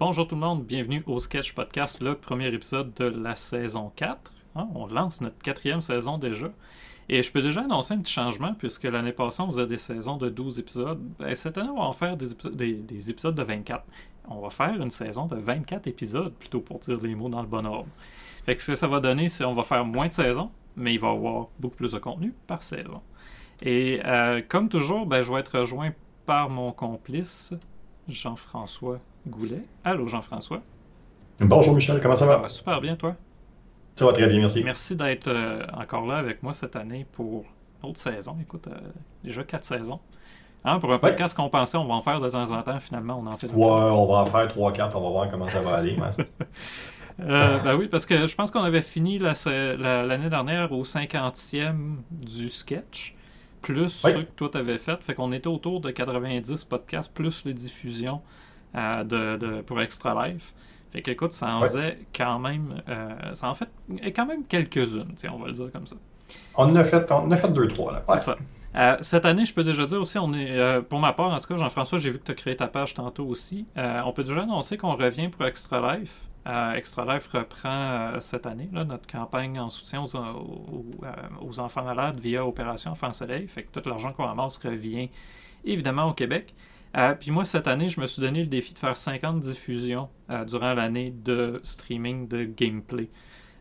Bonjour tout le monde, bienvenue au Sketch Podcast, le premier épisode de la saison 4. Hein, on lance notre quatrième saison déjà. Et je peux déjà annoncer un petit changement, puisque l'année passée, on faisait des saisons de 12 épisodes. Ben, cette année, on va en faire des, épisodes, de 24. On va faire une saison de 24 épisodes, plutôt pour dire les mots dans le bon ordre. Fait que ce que ça va donner, c'est qu'on va faire moins de saisons, mais il va y avoir beaucoup plus de contenu par saison. Et euh, comme toujours, ben, je vais être rejoint par mon complice, Jean-François Goulet. Allô, Jean-François. Bonjour, Michel. Comment ça, va? Ça va super bien, toi? Ça va très bien, merci. Merci d'être euh, encore là avec moi cette année pour une autre saison. Écoute, euh, déjà quatre saisons. Hein, pour un podcast qu'on pensait on va en faire de temps en temps, finalement, on en fait. Ouais, on va en faire trois, quatre, on va voir comment ça va aller. euh, ben oui, parce que je pense qu'on avait fini l'année dernière au 50e du sketch, plus ce que toi t'avais fait. Fait qu'on était autour de 90 podcasts, plus les diffusions euh, de, pour Extra Life. Fait que, écoute, ça en faisait quand même. Euh, ça en fait quand même quelques-unes, on va le dire comme ça. On en a fait, on a fait deux, trois, là. C'est ça. Euh, cette année, je peux déjà dire aussi, on est, pour ma part, en tout cas, Jean-François, j'ai vu que tu as créé ta page tantôt aussi. on peut déjà annoncer qu'on revient pour Extra Life. Extra Life reprend cette année notre campagne en soutien aux, aux, enfants malades via Opération Enfants Soleil. Fait que tout l'argent qu'on ramasse revient évidemment au Québec. Euh, puis moi, cette année, je me suis donné le défi de faire 50 diffusions euh, durant l'année de streaming de gameplay.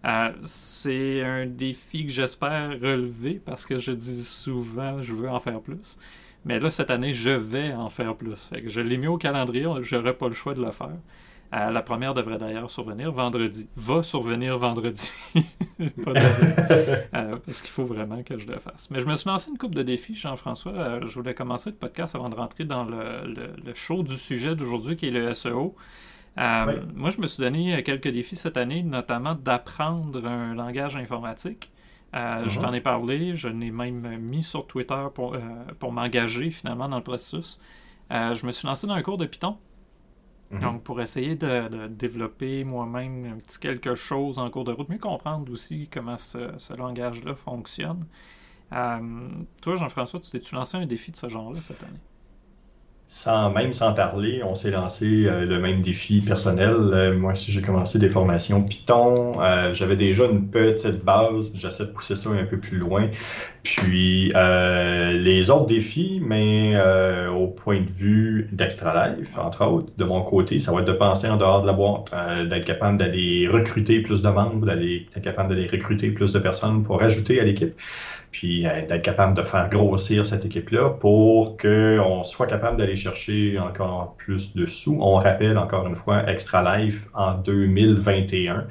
Euh, c'est un défi que j'espère relever parce que je dis souvent je veux en faire plus. Mais là, cette année, je vais en faire plus. je l'ai mis au calendrier, j'aurais pas le choix de le faire. Euh, la première devrait d'ailleurs survenir vendredi. Va survenir vendredi. Euh, parce qu'il faut vraiment que je le fasse. Mais je me suis lancé une coupe de défis, Jean-François. Euh, je voulais commencer le podcast avant de rentrer dans le, le, show du sujet d'aujourd'hui qui est le SEO. Moi, je me suis donné quelques défis cette année, notamment d'apprendre un langage informatique. Je uh-huh. t'en ai parlé, je l'ai même mis sur Twitter pour, pour m'engager finalement dans le processus. je me suis lancé dans un cours de Python. Mhm. Donc, pour essayer de, développer moi-même un petit quelque chose en cours de route, mieux comprendre aussi comment ce, langage-là fonctionne. Euh, toi, Jean-François, tu t'es-tu lancé un défi de ce genre-là cette année? Sans même sans parler, on s'est lancé euh, le même défi personnel. Euh, moi aussi, j'ai commencé des formations Python. Euh, j'avais déjà une petite base. J'essaie de pousser ça un peu plus loin. Puis les autres défis, mais au point de vue d'Extra Life, entre autres, de mon côté, ça va être de penser en dehors de la boîte, d'être capable d'aller recruter plus de membres, d'aller être capable d'aller recruter plus de personnes pour ajouter à l'équipe puis euh, d'être capable de faire grossir cette équipe-là pour qu'on soit capable d'aller chercher encore plus de sous. On rappelle encore une fois, Extra Life en 2021,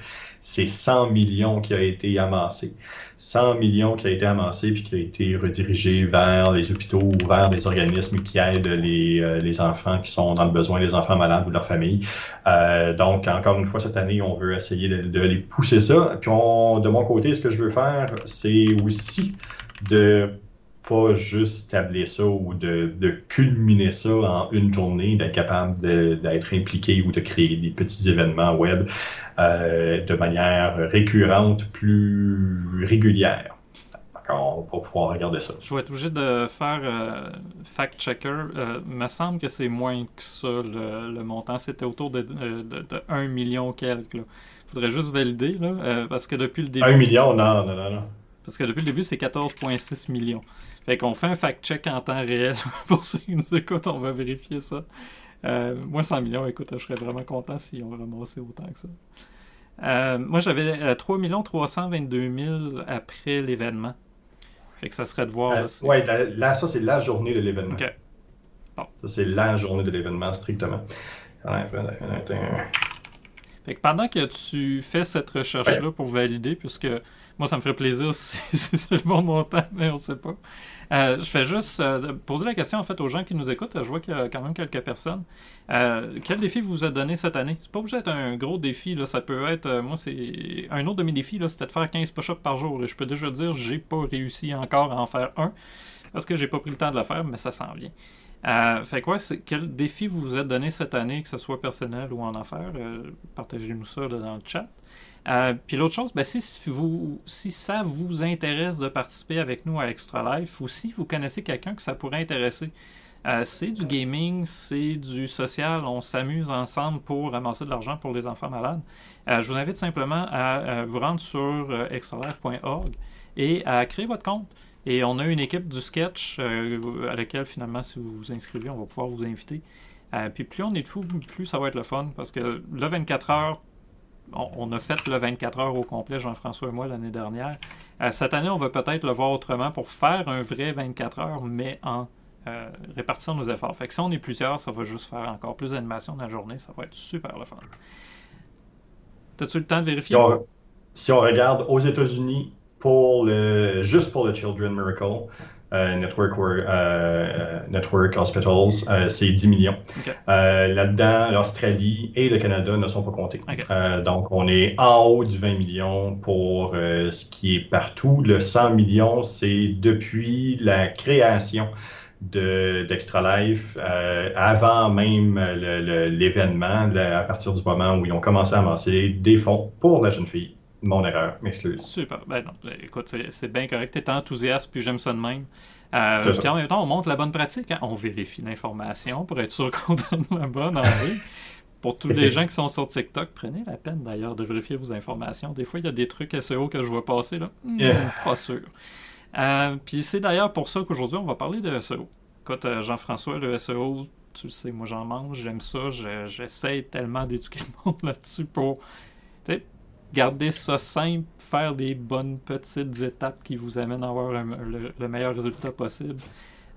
c'est 100 millions qui a été amassé. 100 millions qui a été amassé puis qui a été redirigé vers les hôpitaux ou vers des organismes qui aident les, euh, les enfants qui sont dans le besoin, les enfants malades ou leurs familles. Euh, donc, encore une fois, cette année, on veut essayer de, les pousser ça. Puis, on, de mon côté, ce que je veux faire, c'est aussi de pas juste tabler ça ou de, culminer ça en une journée, d'être capable d'être impliqué ou de créer des petits événements web euh, de manière récurrente, plus régulière. on va pouvoir regarder ça. Je vais être obligé de faire euh, fact-checker. Euh, me semble que c'est moins que ça, le, montant. C'était autour de, de, 1 million quelque. Il faudrait juste valider, là, parce que depuis le début... 1 million, non, non, non. non. Parce que depuis le début, c'est 14,6 millions. Fait qu'on fait un fact-check en temps réel. Pour ceux qui nous écoutent, on va vérifier ça. Euh, moi, 100 millions, écoute, je serais vraiment content si on ramassé autant que ça. Euh, moi, j'avais 3 322 000 après l'événement. Fait que ça serait de voir. Euh, oui, là, ça, c'est la journée de l'événement. OK. Bon. Ça, c'est la journée de l'événement, strictement. Fait que pendant que tu fais cette recherche-là pour valider, puisque moi, ça me ferait plaisir si, c'est le bon montant, mais on ne sait pas. Euh, je fais juste euh, poser la question en fait aux gens qui nous écoutent. Je vois qu'il y a quand même quelques personnes. Euh, quel défi vous a donné cette année? C'est pas obligé d'être un gros défi. Là. Ça peut être, moi, c'est un autre de mes défis, c'était de faire 15 push-ups par jour. Et je peux déjà dire, j'ai pas réussi encore à en faire un parce que j'ai pas pris le temps de le faire, mais ça s'en vient. fait quoi, quel défi vous vous êtes donné cette année, que ce soit personnel ou en affaires? Partagez-nous ça dans le chat. Euh, puis l'autre chose, ben, si, vous, si ça vous intéresse de participer avec nous à Extra Life ou si vous connaissez quelqu'un que ça pourrait intéresser, euh, c'est du gaming, c'est du social, on s'amuse ensemble pour ramasser de l'argent pour les enfants malades. Euh, je vous invite simplement à, vous rendre sur extralife.org et à créer votre compte. Et on a une équipe du sketch à laquelle finalement, si vous vous inscrivez, on va pouvoir vous inviter. puis plus on est de fous, plus ça va être le fun parce que le 24 heures, on, a fait le 24 heures au complet, Jean-François et moi, l'année dernière. Euh, cette année, on va peut-être le voir autrement pour faire un vrai 24 heures, mais en euh, répartissant nos efforts. Fait que si on est plusieurs, ça va juste faire encore plus d'animation dans la journée. Ça va être super le fun. As-tu le temps de vérifier? Si on, regarde aux États-Unis, pour le, juste pour le Children Miracle, network, euh, network Hospitals, euh, c'est 10 millions. Là-dedans, l'Australie et le Canada ne sont pas comptés. donc, on est en haut du 20 millions pour ce qui est partout. Le 100 millions, c'est depuis la création d'Extra Life, avant même l'événement, à partir du moment où ils ont commencé à amasser des fonds pour la jeune fille. Mon erreur, m'excuse. Super. Ben non, ben, écoute, c'est bien correct. Tu es enthousiaste, puis j'aime ça de même. Euh, puis en même temps, on montre la bonne pratique. Hein. On vérifie l'information pour être sûr qu'on donne la bonne envie. Pour tous les gens qui sont sur TikTok, prenez la peine d'ailleurs de vérifier vos informations. Des fois, il y a des trucs SEO que je vois passer là. Hmm, pas sûr. Euh, puis c'est d'ailleurs pour ça qu'aujourd'hui, on va parler de SEO. Écoute, euh, Jean-François, le SEO, tu le sais, moi j'en mange, j'aime ça, j'essaie tellement d'éduquer le monde là-dessus pour garder ça simple, faire des bonnes petites étapes qui vous amènent à avoir le, meilleur résultat possible.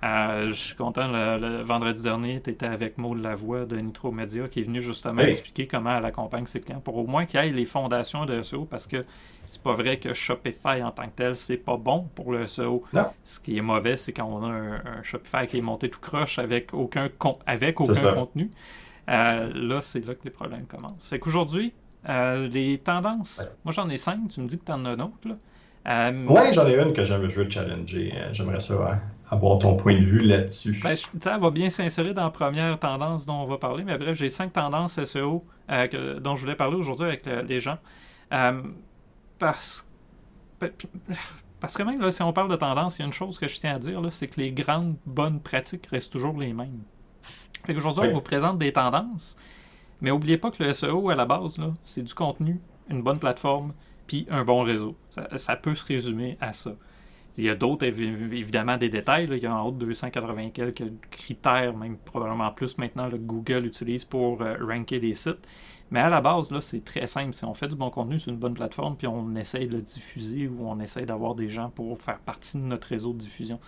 Euh, je suis content, le, vendredi dernier, tu étais avec Maud Lavoie de Nitro Media qui est venu justement expliquer comment elle accompagne ses clients pour au moins qu'il y ait les fondations de SEO parce que c'est pas vrai que Shopify en tant que tel, c'est pas bon pour le SEO. Ce qui est mauvais, c'est quand on a un, Shopify qui est monté tout croche avec aucun, avec aucun contenu. Euh, là, c'est là que les problèmes commencent. Fait qu'aujourd'hui, euh, les tendances, moi j'en ai cinq, tu me dis que tu en as d'autres. Euh, oui, j'en ai une que j'aimerais veux challenger. Euh, j'aimerais ça avoir ton point de vue là-dessus. Ben, ça va bien s'insérer dans la première tendance dont on va parler, mais bref, j'ai cinq tendances SEO dont je voulais parler aujourd'hui avec les gens. parce, parce que même là, si on parle de tendance, il y a une chose que je tiens à dire, c'est que les grandes bonnes pratiques restent toujours les mêmes. Aujourd'hui, on vous présente des tendances, mais n'oubliez pas que le SEO, à la base, c'est du contenu, une bonne plateforme, puis un bon réseau. Ça, peut se résumer à ça. Il y a d'autres, évidemment, des détails. Il y a en haut de 280 quelques critères, même probablement plus maintenant, que Google utilise pour euh, ranker les sites. Mais à la base, là, c'est très simple. Si on fait du bon contenu sur une bonne plateforme, puis on essaye de le diffuser ou on essaye d'avoir des gens pour faire partie de notre réseau de diffusion,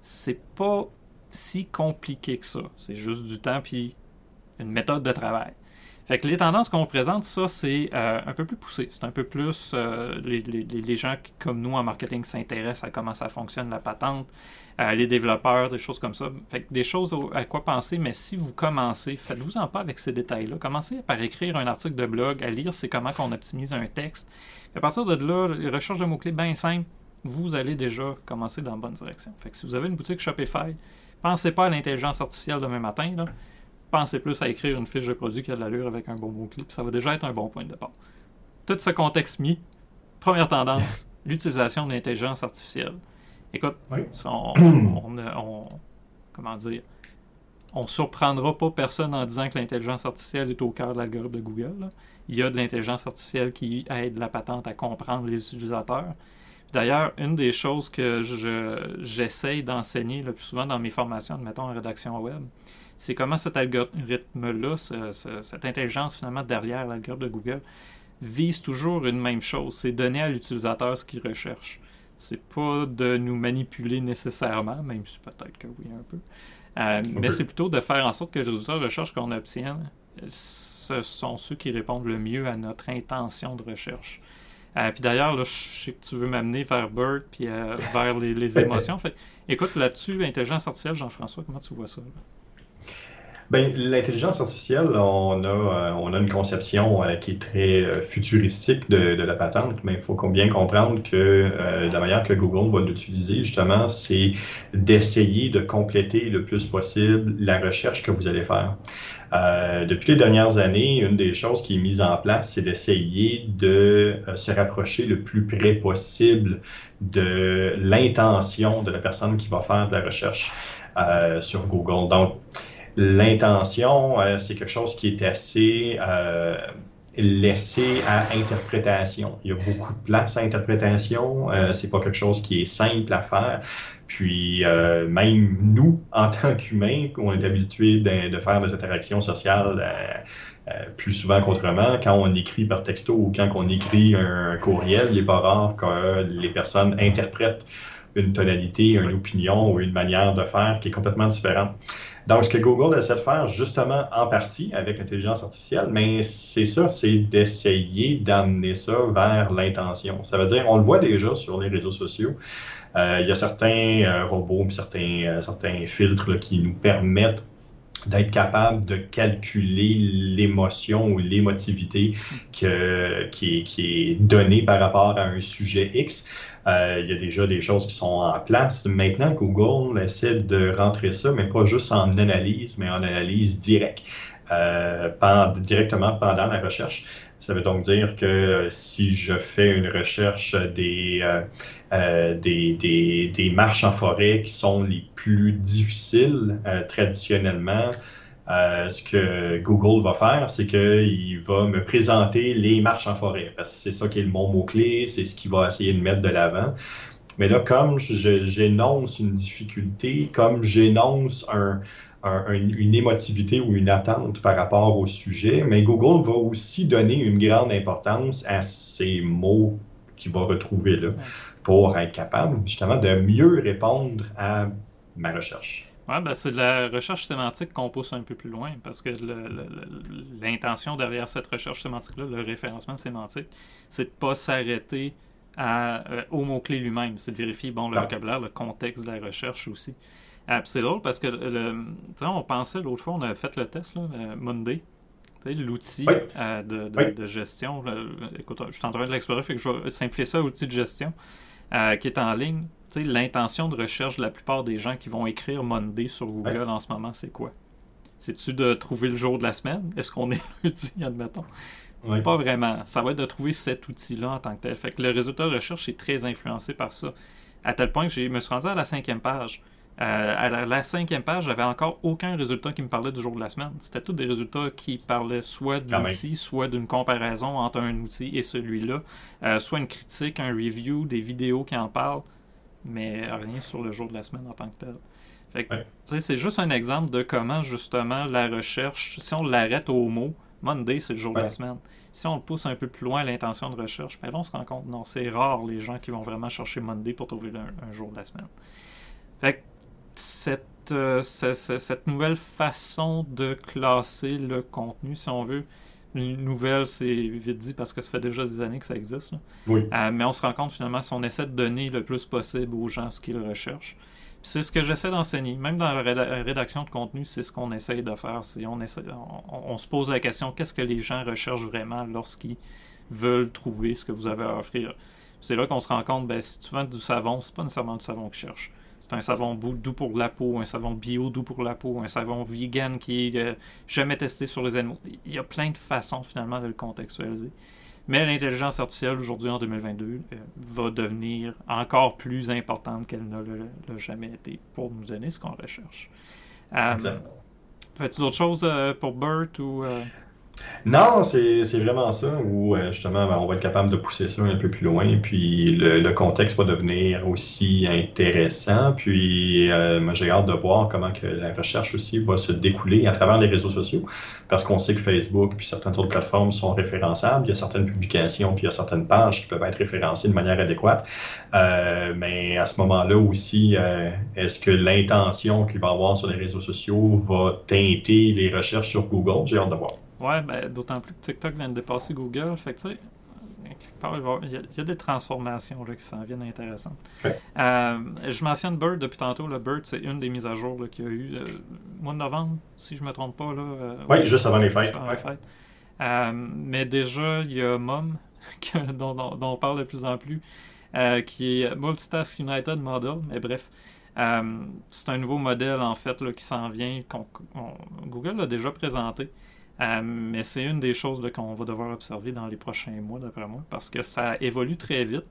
c'est pas si compliqué que ça. C'est juste du temps puis une méthode de travail. Fait que les tendances qu'on vous présente, ça, c'est euh, un peu plus poussé. C'est un peu plus euh, les, gens qui, comme nous en marketing s'intéressent à comment ça fonctionne la patente, euh, les développeurs, des choses comme ça. Fait que des choses à quoi penser, mais si vous commencez, faites-vous en pas avec ces détails-là. Commencez par écrire un article de blog, à lire c'est comment qu'on optimise un texte. à partir de là, les recherches de mots-clés bien simples, vous allez déjà commencer dans la bonne direction. Fait que si vous avez une boutique Shopify, pensez pas à l'intelligence artificielle demain matin. Pensez plus à écrire une fiche de produit qui a de l'allure avec un bon mot-clé, ça va déjà être un bon point de départ. Tout ce contexte mis, première tendance, l'utilisation de l'intelligence artificielle. Écoute, on, comment dire, on surprendra pas personne en disant que l'intelligence artificielle est au cœur de l'algorithme de Google. Il y a de l'intelligence artificielle qui aide la patente à comprendre les utilisateurs. D'ailleurs, une des choses que j'essaye d'enseigner le plus souvent dans mes formations, mettons en rédaction web, c'est comment cet algorithme-là, cette intelligence finalement derrière l'algorithme de Google, vise toujours une même chose, c'est donner à l'utilisateur ce qu'il recherche. C'est pas de nous manipuler nécessairement, même si peut-être que oui un peu. Euh, mais c'est plutôt de faire en sorte que les résultats de recherche qu'on obtienne, ce sont ceux qui répondent le mieux à notre intention de recherche. Euh, puis d'ailleurs, je sais que tu veux m'amener vers Bird puis euh, vers les, émotions. Fait, écoute, là-dessus, intelligence artificielle, Jean-François, comment tu vois ça? L'intelligence artificielle, on a, euh, on a une conception euh, qui est très euh, futuristique de, de, la patente, mais il faut bien comprendre que la manière que Google va l'utiliser, justement, c'est d'essayer de compléter le plus possible la recherche que vous allez faire. depuis les dernières années, une des choses qui est mise en place, c'est d'essayer de se rapprocher le plus près possible de l'intention de la personne qui va faire de la recherche sur Google. Donc, L'intention, euh, c'est quelque chose qui est assez euh, laissé à interprétation. Il y a beaucoup de place à interprétation. Euh, c'est pas quelque chose qui est simple à faire. Puis euh, même nous, en tant qu'humains, on est habitués de, faire des interactions sociales plus souvent qu'autrement. Quand on écrit par texto ou quand on écrit un courriel, il n'est pas rare que les personnes interprètent une tonalité, une opinion ou une manière de faire qui est complètement différente. Donc, ce que Google essaie de faire, justement, en partie avec l'intelligence artificielle, mais c'est ça, c'est d'essayer d'amener ça vers l'intention. Ça veut dire, on le voit déjà sur les réseaux sociaux. Euh, il y a certains euh, robots, certains, euh, certains filtres qui nous permettent d'être capable de calculer l'émotion ou l'émotivité qui, qui, est donnée par rapport à un sujet X. Euh, il y a déjà des choses qui sont en place. Maintenant, Google essaie de rentrer ça, mais pas juste en analyse, mais en analyse directe, euh, directement pendant la recherche. Ça veut donc dire que si je fais une recherche des, euh, des, des, des, marches en forêt qui sont les plus difficiles traditionnellement, euh, ce que Google va faire, c'est qu'il va me présenter les marches en forêt, parce que c'est ça qui est le mon mot-clé, c'est ce qu'il va essayer de mettre de l'avant. Mais là, comme j'énonce une difficulté, comme j'énonce un, une émotivité ou une attente par rapport au sujet, mais Google va aussi donner une grande importance à ces mots qu'il va retrouver là pour être capable justement de mieux répondre à ma recherche. Ouais, ben c'est de la recherche sémantique qu'on pousse un peu plus loin, parce que l'intention derrière cette recherche sémantique-là, le référencement sémantique, c'est de ne pas s'arrêter euh, au mot-clé lui-même, c'est de vérifier bon, le vocabulaire, le contexte de la recherche aussi. Euh, c'est drôle parce que le, on pensait l'autre fois, on avait fait le test, là, Monday, l'outil euh, de, de, gestion. écoute, je suis en train de l'explorer, fait que je vais simplifier ça, outil de gestion, qui est en ligne l'intention de recherche de la plupart des gens qui vont écrire Monday sur Google en ce moment, c'est quoi? C'est-tu de trouver le jour de la semaine? Est-ce qu'on est lundi, admettons? Pas vraiment. Ça va être de trouver cet outil-là en tant que tel. Fait que le résultat de recherche est très influencé par ça. À tel point que je me suis rendu à la cinquième page. Euh, à la, cinquième page, j'avais encore aucun résultat qui me parlait du jour de la semaine. C'était tous des résultats qui parlaient soit de l'outil, soit d'une comparaison entre un outil et celui-là, euh, soit une critique, un review, des vidéos qui en parlent mais rien sur le jour de la semaine en tant que tel. C'est juste un exemple de comment, justement, la recherche, si on l'arrête au mot, Monday, c'est le jour de la semaine. Si on le pousse un peu plus loin à l'intention de recherche, ben là, on se rend compte, non, c'est rare les gens qui vont vraiment chercher Monday pour trouver un, jour de la semaine. Fait cette, euh, cette nouvelle façon de classer le contenu, si on veut, une nouvelle, c'est vite dit parce que ça fait déjà des années que ça existe. Euh, mais on se rend compte finalement si on essaie de donner le plus possible aux gens ce qu'ils recherchent. C'est ce que j'essaie d'enseigner. Même dans la rédaction de contenu, c'est ce qu'on essaie de faire. C'est on, essaie, on, se pose la question qu'est-ce que les gens recherchent vraiment lorsqu'ils veulent trouver ce que vous avez à offrir? C'est là qu'on se rend compte, ben, si tu vends du savon, c'est pas nécessairement du savon que je cherche. C'est un savon doux pour la peau, un savon bio doux pour la peau, un savon vegan qui est euh, jamais testé sur les animaux. Il y a plein de façons finalement de le contextualiser. Mais l'intelligence artificielle aujourd'hui en 2022 euh, va devenir encore plus importante qu'elle ne l'a jamais été pour nous donner ce qu'on recherche. Euh, As-tu d'autres choses pour Bert ou non, c'est vraiment ça, où euh, justement, ben, on va être capable de pousser ça un peu plus loin, puis le, contexte va devenir aussi intéressant, puis euh, j'ai hâte de voir comment que la recherche aussi va se découler à travers les réseaux sociaux, parce qu'on sait que Facebook puis certaines autres plateformes sont référençables, il y a certaines publications, puis il y a certaines pages qui peuvent être référencées de manière adéquate, euh, mais à ce moment-là aussi, est-ce que l'intention qu'il va avoir sur les réseaux sociaux va teinter les recherches sur Google? J'ai hâte de voir. Ouais, ben, d'autant plus que TikTok vient de dépasser Google. Fait que, tu sais, il, y a, des transformations là, qui s'en viennent intéressantes. Euh, je mentionne Bird depuis tantôt. Le Bird, c'est une des mises à jour qu'il y a eu le mois de novembre, si je ne me trompe pas. Là, oui, juste avant les fêtes. mais déjà, il y a Mom, dont, dont, on parle de plus en plus, qui est Multitask United Model. Mais bref, c'est un nouveau modèle en fait là, qui s'en vient. Google l'a déjà présenté. Euh, mais c'est une des choses qu'on va devoir observer dans les prochains mois, d'après moi, parce que ça évolue très vite.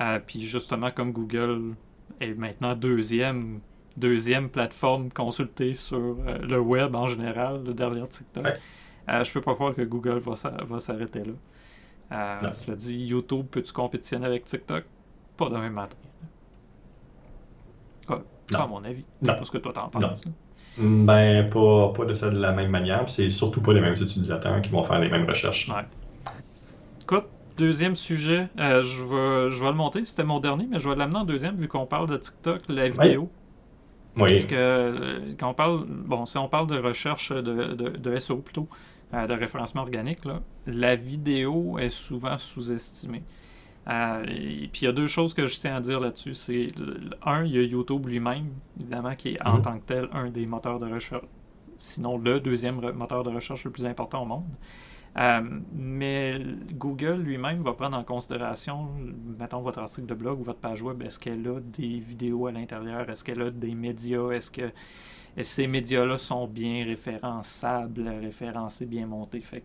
Euh, puis justement, comme Google est maintenant deuxième, deuxième plateforme consultée sur euh, le web en général, le derrière TikTok, je peux pas croire que Google va, s'arrêter là. cela dit, YouTube, peux-tu compétitionner avec TikTok? Pas demain matin. Pas, à mon avis. Je ce que toi t'en penses. Ben, pas, pas de ça de la même manière. C'est surtout pas les mêmes utilisateurs qui vont faire les mêmes recherches. Ouais. Écoute, deuxième sujet, euh, je, vais, je vais le monter. C'était mon dernier, mais je vais l'amener en deuxième vu qu'on parle de TikTok, la vidéo. Oui. Parce que euh, quand on parle, bon, si on parle de recherche de, de, de SEO plutôt, euh, de référencement organique, là, la vidéo est souvent sous-estimée. Euh, et puis il y a deux choses que je tiens à dire là-dessus. C'est un, il y a YouTube lui-même, évidemment, qui est en mhm. tant que tel un des moteurs de recherche, sinon le deuxième moteur de recherche le plus important au monde. Euh, mais Google lui-même va prendre en considération, mettons votre article de blog ou votre page web, est-ce qu'elle a des vidéos à l'intérieur, est-ce qu'elle a des médias, est-ce que ces médias-là sont bien référençables, référencés, bien montés? Fait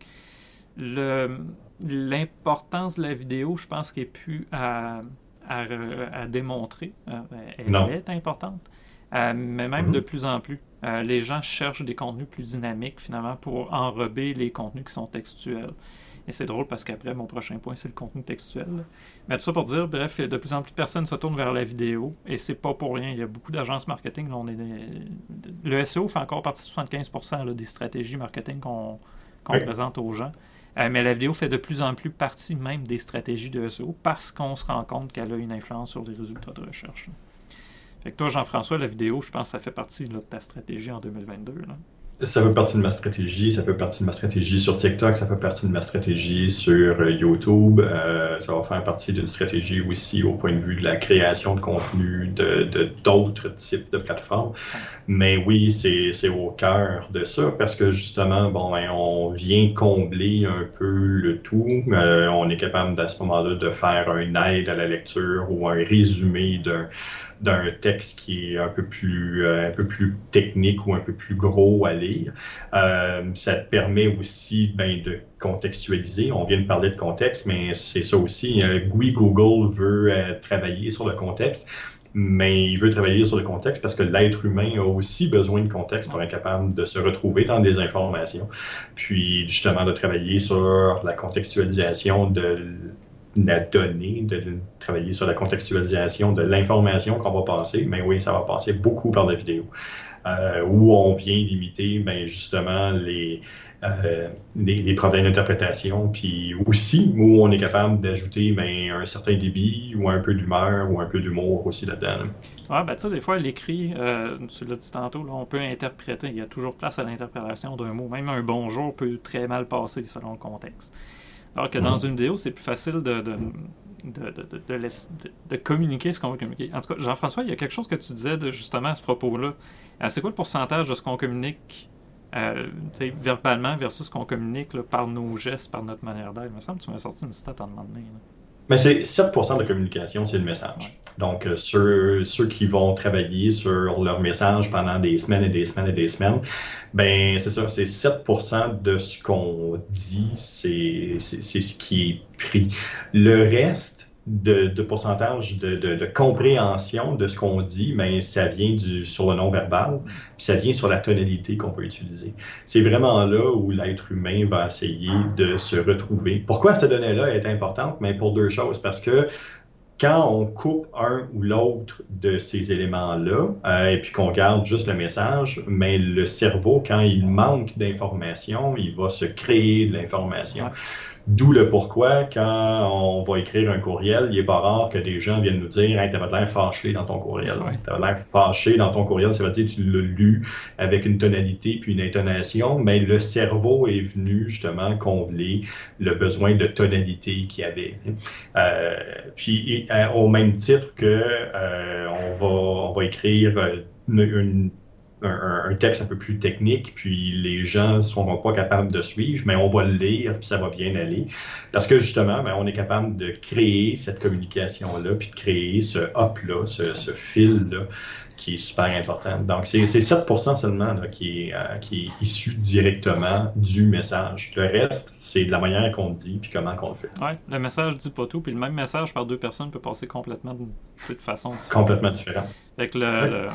l'importance de la vidéo, je pense qu'elle est plus à, à, démontrer. Euh, elle est importante. Euh, mais même mm-hmm. de plus en plus, euh, les gens cherchent des contenus plus dynamiques finalement pour enrober les contenus qui sont textuels. Et c'est drôle parce qu'après, mon prochain point, c'est le contenu textuel. Mais tout ça pour dire, bref, de plus en plus de personnes se tournent vers la vidéo et c'est pas pour rien. Il y a beaucoup d'agences marketing. on est, le SEO fait encore partie de 75% des stratégies marketing qu'on présente aux gens. Euh, mais la vidéo fait de plus en plus partie même des stratégies de SEO parce qu'on se rend compte qu'elle a une influence sur les résultats de recherche. Fait que toi, Jean-François, la vidéo, je pense que ça fait partie de ta stratégie en 2022. Là. Ça fait partie de ma stratégie, ça fait partie de ma stratégie sur TikTok, ça fait partie de ma stratégie sur euh, YouTube, euh, ça va faire partie d'une stratégie aussi au point de vue de la création de contenu de d'autres types de plateformes. Mais oui, c'est au cœur de ça parce que justement, bon, ben, on vient combler un peu le tout. Euh, on est capable à ce moment-là de faire une aide à la lecture ou un résumé d'un d'un texte qui est un peu plus euh, un peu plus technique ou un peu plus gros à lire. Euh, ça te permet aussi ben, de contextualiser. On vient de parler de contexte, mais c'est ça aussi. Euh, Google veut travailler sur le contexte, mais il veut travailler sur le contexte parce que l'être humain a aussi besoin de contexte pour être capable de se retrouver dans des informations. Puis justement de travailler sur la contextualisation de la donnée, de travailler sur la contextualisation de l'information qu'on va passer, mais oui, ça va passer beaucoup par la vidéo, euh, où on vient limiter ben, justement les, euh, les, problèmes d'interprétation, puis aussi où on est capable d'ajouter ben, un certain débit ou un peu d'humeur ou un peu d'humour aussi là-dedans. Ah, ben, tu sais, des fois, l'écrit, euh, tu l'as dit tantôt, là, on peut interpréter. Il y a toujours place à l'interprétation d'un mot. Même un bonjour peut très mal passer selon le contexte. Alors que dans mhm. une vidéo, c'est plus facile de, de, de, communiquer ce qu'on veut communiquer. En tout cas, Jean-François, il y a quelque chose que tu disais de, justement à ce propos-là. Euh, c'est quoi le pourcentage de ce qu'on communique euh, verbalement versus ce qu'on communique par nos gestes, par notre manière d'être? Il me semble que tu m'as sorti une stat en demandant. Mais c'est 7% de la communication, c'est le message. Donc, euh, ceux, ceux, qui vont travailler sur leur message pendant des semaines et des semaines et des semaines, ben c'est ça, c'est 7 de ce qu'on dit, c'est ce qui est pris. Le reste, de, pourcentage de, compréhension de ce qu'on dit, mais ça vient sur le non-verbal, puis ça vient sur la tonalité qu'on peut utiliser. C'est vraiment là où l'être humain va essayer de se retrouver. Pourquoi cette donnée-là est importante? Mais pour deux choses. Parce que quand on coupe un ou l'autre de ces éléments-là, euh, et puis qu'on garde juste le message, mais le cerveau, quand il manque d'informations, il va se créer de l'information. D'où le pourquoi, quand on va écrire un courriel, il n'est pas rare que des gens viennent nous dire hey, T'avais l'air fâché dans ton courriel. Ouais. T'avais l'air fâché dans ton courriel, ça veut dire que tu l'as lu avec une tonalité puis une intonation, mais le cerveau est venu justement combler le besoin de tonalité qu'il y avait. Euh, puis euh, au même titre que euh, on, va, on va écrire une, une un, texte un peu plus technique, puis les gens ne seront pas capables de suivre, mais on va le lire, puis ça va bien aller. Parce que justement, ben, on est capable de créer cette communication-là, puis de créer ce hop-là, ce, ce fil-là qui est super important. Donc, c'est 7 seulement qui, est, euh, qui est issu directement du message. Le reste, c'est de la manière qu'on le dit puis comment qu'on le fait. Oui, le message dit pas tout, puis le même message par deux personnes peut passer complètement de toute façon différente. Complètement différent. Avec le,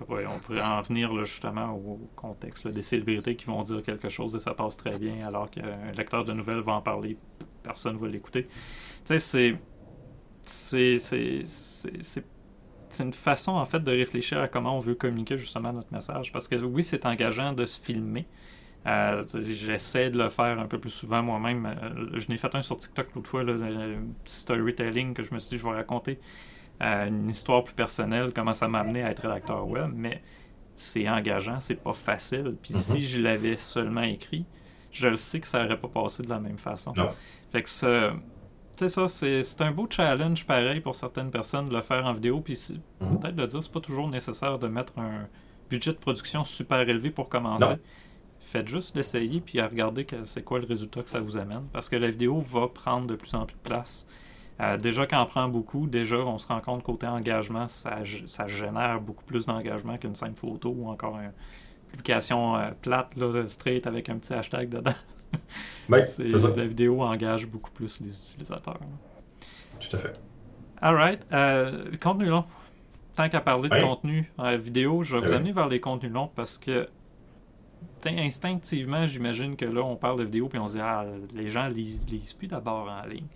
on, pourrait, en venir justement au contexte des célébrités qui vont dire quelque chose et ça passe très bien, alors qu'un lecteur de nouvelles va en parler, personne ne va l'écouter. Tu sais, c'est. C'est une façon en fait de réfléchir à comment on veut communiquer justement notre message. Parce que oui, c'est engageant de se filmer. Euh, j'essaie de le faire un peu plus souvent moi-même. Euh, je n'ai fait un sur TikTok l'autre fois, là, un petit storytelling que je me suis dit je vais raconter euh, une histoire plus personnelle, comment ça m'a amené à être rédacteur web. Mais c'est engageant, c'est pas facile. Puis mm-hmm. si je l'avais seulement écrit, je le sais que ça n'aurait pas passé de la même façon. Fait que ça, c'est ça, c'est un beau challenge pareil pour certaines personnes de le faire en vidéo. Puis mhm. peut-être de dire, c'est pas toujours nécessaire de mettre un budget de production super élevé pour commencer. Faites juste l'essayer puis à regarder c'est quoi le résultat que ça vous amène. Parce que la vidéo va prendre de plus en plus de place. Euh, déjà qu'en prend beaucoup, déjà on se rend compte côté engagement, ça, ça génère beaucoup plus d'engagement qu'une simple photo ou encore une publication euh, plate, là, straight avec un petit hashtag dedans. Ben, la vidéo engage beaucoup plus les utilisateurs. Tout à fait. Alright. Euh, contenu long. Tant qu'à parler de contenu euh, vidéo, je vais vous amener vers les contenus longs parce que instinctivement, j'imagine que là, on parle de vidéo puis on se dit Ah, les gens lisent, lisent plus d'abord en ligne.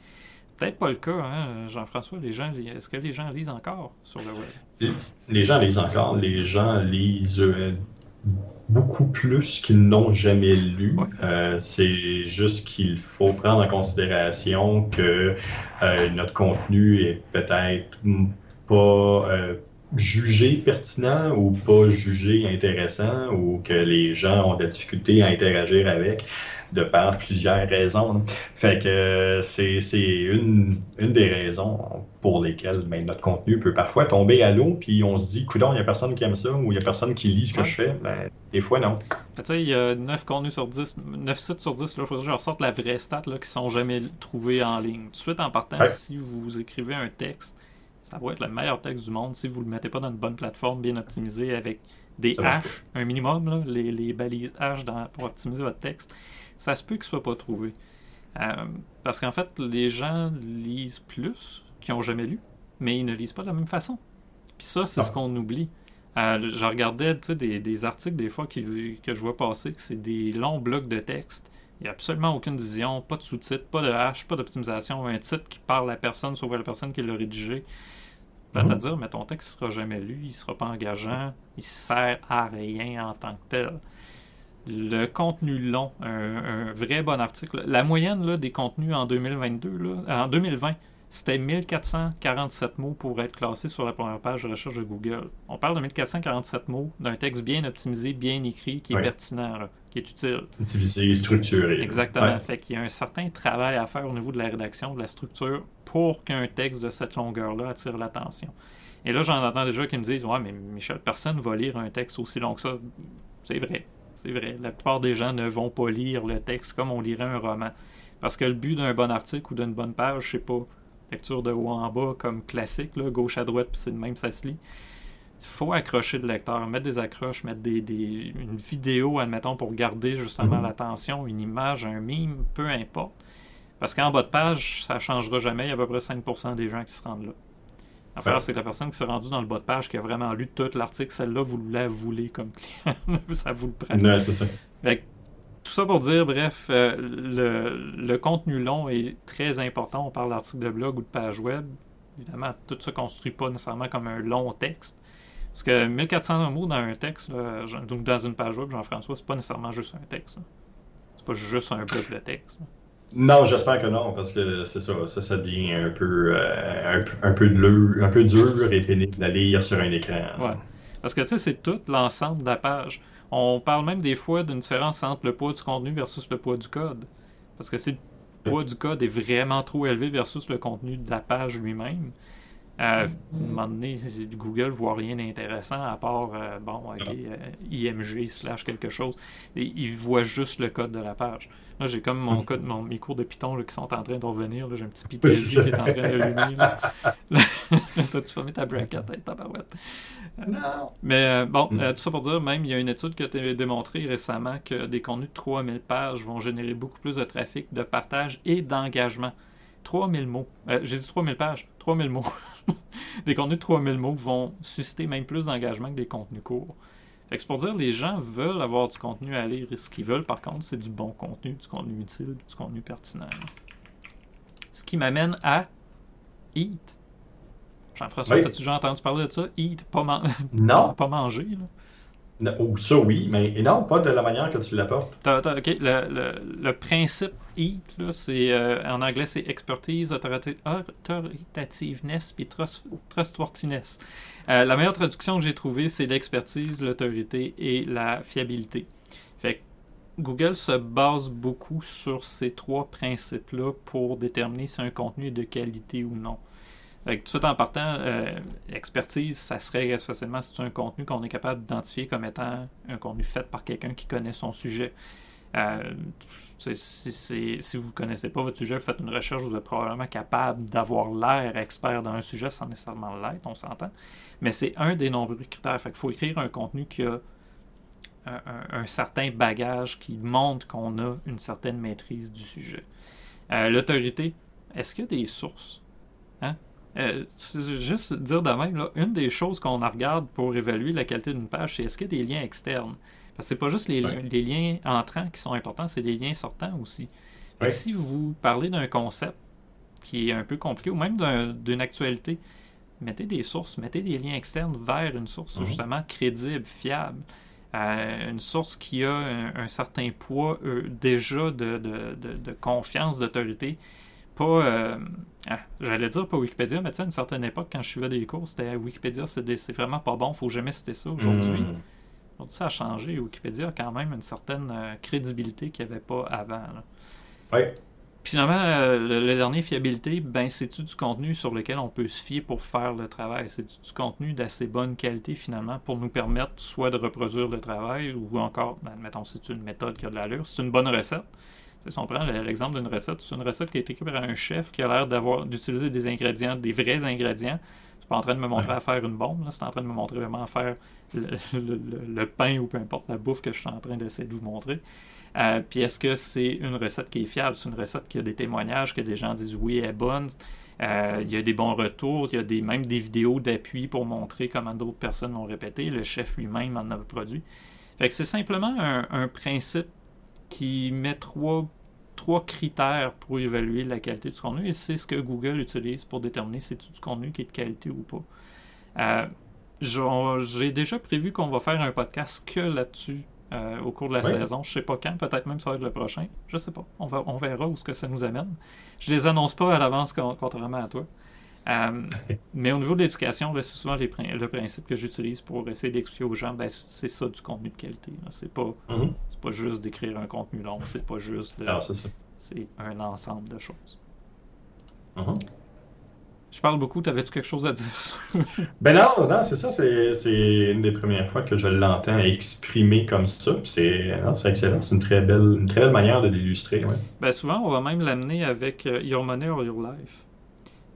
Peut-être pas le cas, hein, Jean-François. Les gens, est-ce que les gens lisent encore sur le web? Les gens lisent encore. Les gens lisent euh, beaucoup plus qu'ils n'ont jamais lu. Euh, c'est juste qu'il faut prendre en considération que euh, notre contenu est peut-être pas jugé pertinent ou pas jugé intéressant ou que les gens ont de la difficulté à interagir avec de par plusieurs raisons. Fait que c'est une, une des raisons pour lesquelles ben, notre contenu peut parfois tomber à l'eau, puis on se dit, coudon, il n'y a personne qui aime ça, ou il n'y a personne qui lit ce que je fais. Ben, des fois, non. Tu sais, il y a 9 contenus sur 10, 9 sites sur 10, il faudrait que je ressorte la vraie stat là, qui sont jamais trouvés en ligne. Tout de suite, en partant, si vous écrivez un texte, ça va être le meilleur texte du monde si vous ne le mettez pas dans une bonne plateforme bien optimisée avec des hash, un minimum, les, les, balises hash pour optimiser votre texte ça se peut qu'il ne soit pas trouvé. Euh, parce qu'en fait, les gens lisent plus qu'ils n'ont jamais lu, mais ils ne lisent pas de la même façon. Puis ça, c'est ce ah. qu'on oublie. Euh, je regardais des, des, articles des fois qui, que je vois passer, que c'est des longs blocs de texte. Il n'y a absolument aucune division, pas de sous-titres, pas de hash, pas d'optimisation, un titre qui parle à la personne, sauf à la personne qui l'a rédigé. C'est-à-dire, mhm. mais ton texte ne sera jamais lu, il ne sera pas engageant, il ne sert à rien en tant que tel le contenu long, un, vrai bon article. La moyenne là, des contenus en 2022, là, en 2020, c'était 1447 mots pour être classé sur la première page de recherche de Google. On parle de 1447 mots d'un texte bien optimisé, bien écrit, qui est pertinent, qui est utile. Utilisé, structuré. Exactement. Fait qu'il y a un certain travail à faire au niveau de la rédaction, de la structure, pour qu'un texte de cette longueur-là attire l'attention. Et là, j'en entends déjà qui me disent Ouais, mais Michel, personne ne va lire un texte aussi long que ça. C'est vrai. C'est vrai. La plupart des gens ne vont pas lire le texte comme on lirait un roman. Parce que le but d'un bon article ou d'une bonne page, c'est pas lecture de haut en bas comme classique, là, gauche à droite, puis c'est de même, ça se lit. Il faut accrocher le lecteur, mettre des accroches, mettre des, une vidéo, admettons, pour garder justement mhm. l'attention, une image, un mime, peu importe. Parce qu'en bas de page, ça ne changera jamais. Il y a à peu près 5% des gens qui se rendent là. L'affaire, c'est la personne qui s'est rendue dans le bas de page, qui a vraiment lu tout l'article, celle-là, vous la voulez comme client. ça vous le prend. c'est ça. tout ça pour dire, bref, euh, le, contenu long est très important. On parle d'articles de blog ou de page web. Évidemment, tout se construit pas nécessairement comme un long texte. Parce que 1400 mots dans un texte, donc dans une page web, Jean-François, c'est pas nécessairement juste un texte. C'est pas juste un bloc de texte. Non, j'espère que non, parce que c'est ça, ça, ça devient un peu, euh, un, peu dur, un peu dur et pénible à lire sur un écran. Ouais. Parce que tu sais, c'est tout l'ensemble de la page. On parle même des fois d'une différence entre le poids du contenu versus le poids du code. Parce que si le poids du code est vraiment trop élevé versus le contenu de la page lui-même, à un moment donné, Google ne voit rien d'intéressant à part, euh, bon, euh, IMG slash quelque chose. Et il voit juste le code de la page. Là, j'ai comme mon code, mon, mes cours de Python qui sont en train de revenir. J'ai un petit PTSD qui est en train d'allumer. Toi, tu fermé ta bracket, ta barouette. Mais euh, bon, mm. tout ça pour dire, même, il y a une étude qui a été démontrée récemment que des contenus de 3000 pages vont générer beaucoup plus de trafic, de partage et d'engagement. 3000 mots. j'ai dit 3000 pages. 3000 mots. des contenus de 3000 mots vont susciter même plus d'engagement que des contenus courts. c'est pour dire les gens veulent avoir du contenu à lire. Ce qu'ils veulent, par contre, c'est du bon contenu, du contenu utile, du contenu pertinent. Ce qui m'amène à Eat. Jean-François, as-tu déjà entendu parler de ça? Eat, pas, non. pas manger. Là. Ça, oui, mais non, pas de la manière que tu l'apportes. OK. Le, principe EAT, c'est, euh, en anglais, c'est Expertise, Authoritativeness puis Trustworthiness. Euh, la meilleure traduction que j'ai trouvée, c'est l'expertise, l'autorité et la fiabilité. Google se base beaucoup sur ces trois principes-là pour déterminer si un contenu est de qualité ou non tout ça en partant, euh, expertise, ça serait facilement si c'est un contenu qu'on est capable d'identifier comme étant un contenu fait par quelqu'un qui connaît son sujet. Euh, si, vous ne connaissez pas votre sujet, vous faites une recherche, vous êtes probablement capable d'avoir l'air expert dans un sujet sans nécessairement l'être, on s'entend. Mais c'est un des nombreux critères. Fait faut écrire un contenu qui a un, certain bagage qui montre qu'on a une certaine maîtrise du sujet. Euh, l'autorité, est-ce qu'il y a des sources? Hein? Euh, juste dire de même, une des choses qu'on regarde pour évaluer la qualité d'une page, c'est est-ce qu'il y a des liens externes? Parce que c'est pas juste les, liens entrants qui sont importants, c'est les liens sortants aussi. Si vous parlez d'un concept qui est un peu compliqué, ou même d'une actualité, mettez des sources, mettez des liens externes vers une source mhm. justement crédible, fiable. Euh, une source qui a un, certain poids euh, déjà de, de confiance, d'autorité, pas. Euh, ah, j'allais dire pas Wikipédia, mais tu sais, à une certaine époque, quand je suivais des cours, c'était Wikipédia, c'est vraiment pas bon, faut jamais citer ça. Aujourd'hui, hmm. ça a changé. Wikipédia a quand même une certaine euh, crédibilité qu'il n'y avait pas avant. Oui. Finalement, euh, le, dernier, fiabilité, ben, c'est-tu du contenu sur lequel on peut se fier pour faire le travail? C'est du contenu d'assez bonne qualité, finalement, pour nous permettre soit de reproduire le travail ou encore, ben, admettons, c'est une méthode qui a de l'allure, c'est une bonne recette si on prend l'exemple d'une recette, c'est une recette qui a été écrite par un chef qui a l'air d'avoir d'utiliser des ingrédients, des vrais ingrédients. C'est pas en train de me montrer à faire une bombe, c'est en train de me montrer vraiment à faire le, pain ou peu importe la bouffe que je suis en train d'essayer de vous montrer. Euh, puis est-ce que c'est une recette qui est fiable? C'est une recette qui a des témoignages, que des gens disent oui, elle est bonne. Euh, il y a des bons retours, il y a des, même des vidéos d'appui pour montrer comment d'autres personnes l'ont répété. Le chef lui-même en a produit. Fait que c'est simplement un principe qui met trois, trois critères pour évaluer la qualité du contenu et c'est ce que Google utilise pour déterminer si c'est du contenu qui est de qualité ou pas. Euh, j'ai déjà prévu qu'on va faire un podcast que là-dessus euh, au cours de la saison. Je sais pas quand, peut-être même ça va être le prochain. Je sais pas. On, va, on verra où ce que ça nous amène. Je les annonce pas à l'avance contrairement à toi. Euh, mais au niveau de l'éducation, c'est souvent le principe que j'utilise pour essayer d'expliquer aux gens, ben, c'est ça du contenu de qualité. C'est pas, mm-hmm. pas juste d'écrire un contenu long, c'est pas juste c'est un ensemble de choses. Mm-hmm. Je parle beaucoup, t'avais-tu quelque chose à dire Ben non, non, c'est ça, c'est une des premières fois que je l'entends exprimer comme ça. C'est excellent, c'est une très belle, une très belle manière de l'illustrer. Ben souvent, on va même l'amener avec euh, Your Money or Your Life.